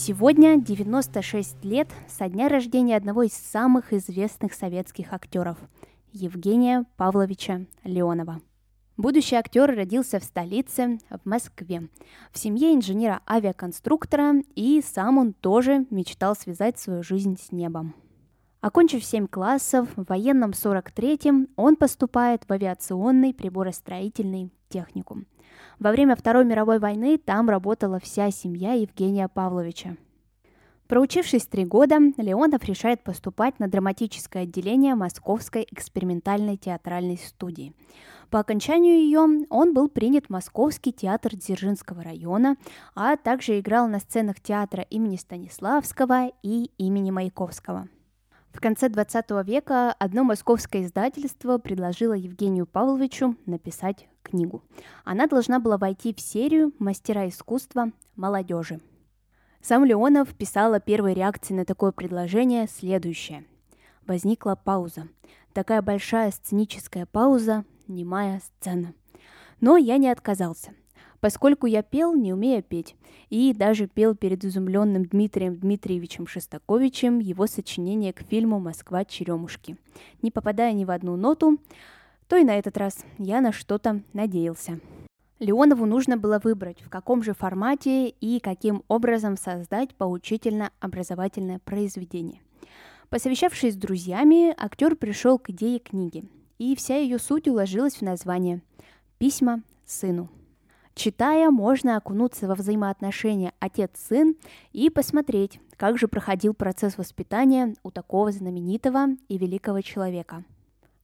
Сегодня 96 лет со дня рождения одного из самых известных советских актеров – Евгения Павловича Леонова. Будущий актер родился в столице, в Москве, в семье инженера-авиаконструктора, и сам он тоже мечтал связать свою жизнь с небом. Окончив 7 классов, в военном 43-м он поступает в авиационный приборостроительный техникум – во время Второй мировой войны там работала вся семья Евгения Павловича. Проучившись три года, Леонов решает поступать на драматическое отделение Московской экспериментальной театральной студии. По окончанию ее он был принят в Московский театр Дзержинского района, а также играл на сценах театра имени Станиславского и имени Маяковского – в конце 20 века одно московское издательство предложило Евгению Павловичу написать книгу. Она должна была войти в серию «Мастера искусства молодежи». Сам Леонов писал о первой реакции на такое предложение следующее. Возникла пауза. Такая большая сценическая пауза, немая сцена. Но я не отказался – поскольку я пел, не умея петь, и даже пел перед изумленным Дмитрием Дмитриевичем Шестаковичем его сочинение к фильму «Москва. Черемушки». Не попадая ни в одну ноту, то и на этот раз я на что-то надеялся. Леонову нужно было выбрать, в каком же формате и каким образом создать поучительно-образовательное произведение. Посовещавшись с друзьями, актер пришел к идее книги, и вся ее суть уложилась в название «Письма сыну». Читая, можно окунуться во взаимоотношения отец-сын и посмотреть, как же проходил процесс воспитания у такого знаменитого и великого человека.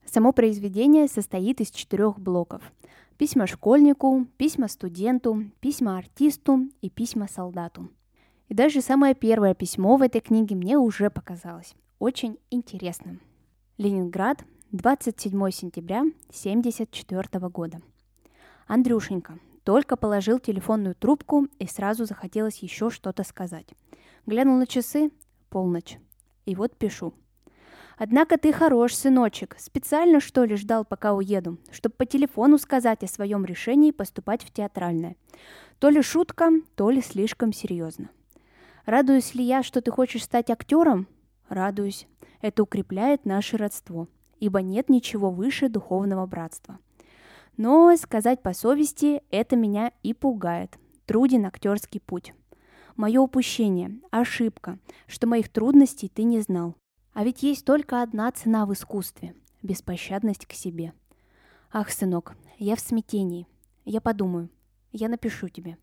Само произведение состоит из четырех блоков. Письма школьнику, письма студенту, письма артисту и письма солдату. И даже самое первое письмо в этой книге мне уже показалось очень интересным. Ленинград, 27 сентября 1974 года. Андрюшенька, только положил телефонную трубку и сразу захотелось еще что-то сказать. Глянул на часы – полночь. И вот пишу. Однако ты хорош, сыночек. Специально, что ли, ждал, пока уеду, чтобы по телефону сказать о своем решении поступать в театральное. То ли шутка, то ли слишком серьезно. Радуюсь ли я, что ты хочешь стать актером? Радуюсь. Это укрепляет наше родство, ибо нет ничего выше духовного братства. Но, сказать по совести, это меня и пугает. Труден актерский путь. Мое упущение, ошибка, что моих трудностей ты не знал. А ведь есть только одна цена в искусстве – беспощадность к себе. Ах, сынок, я в смятении. Я подумаю. Я напишу тебе.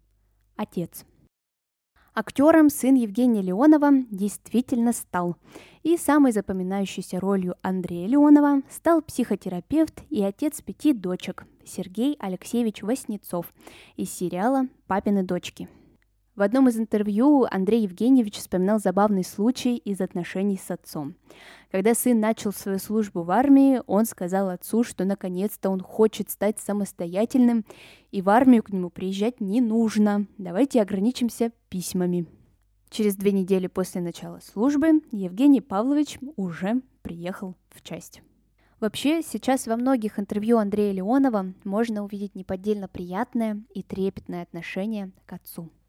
Отец. Актером сын Евгения Леонова действительно стал. И самой запоминающейся ролью Андрея Леонова стал психотерапевт и отец пяти дочек Сергей Алексеевич Васнецов из сериала «Папины дочки». В одном из интервью Андрей Евгеньевич вспоминал забавный случай из отношений с отцом. Когда сын начал свою службу в армии, он сказал отцу, что наконец-то он хочет стать самостоятельным, и в армию к нему приезжать не нужно. Давайте ограничимся письмами. Через две недели после начала службы Евгений Павлович уже приехал в часть. Вообще, сейчас во многих интервью Андрея Леонова можно увидеть неподдельно приятное и трепетное отношение к отцу –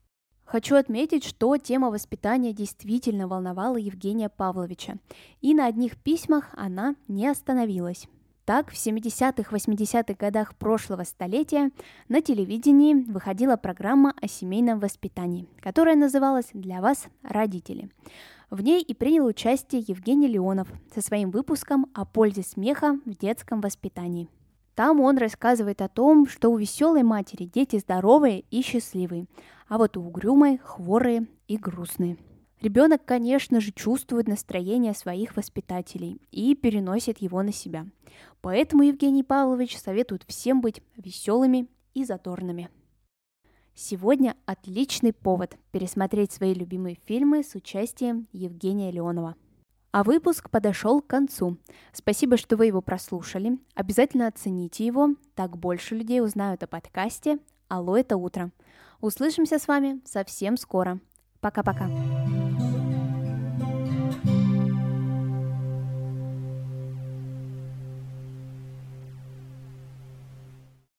Хочу отметить, что тема воспитания действительно волновала Евгения Павловича, и на одних письмах она не остановилась. Так, в 70-х, 80-х годах прошлого столетия на телевидении выходила программа о семейном воспитании, которая называлась «Для вас, родители». В ней и принял участие Евгений Леонов со своим выпуском о пользе смеха в детском воспитании. Там он рассказывает о том, что у веселой матери дети здоровые и счастливые, а вот у угрюмой хворые и грустные. Ребенок, конечно же, чувствует настроение своих воспитателей и переносит его на себя. Поэтому Евгений Павлович советует всем быть веселыми и задорными. Сегодня отличный повод пересмотреть свои любимые фильмы с участием Евгения Леонова. А выпуск подошел к концу. Спасибо, что вы его прослушали. Обязательно оцените его, так больше людей узнают о подкасте «Алло, это утро». Услышимся с вами совсем скоро. Пока-пока.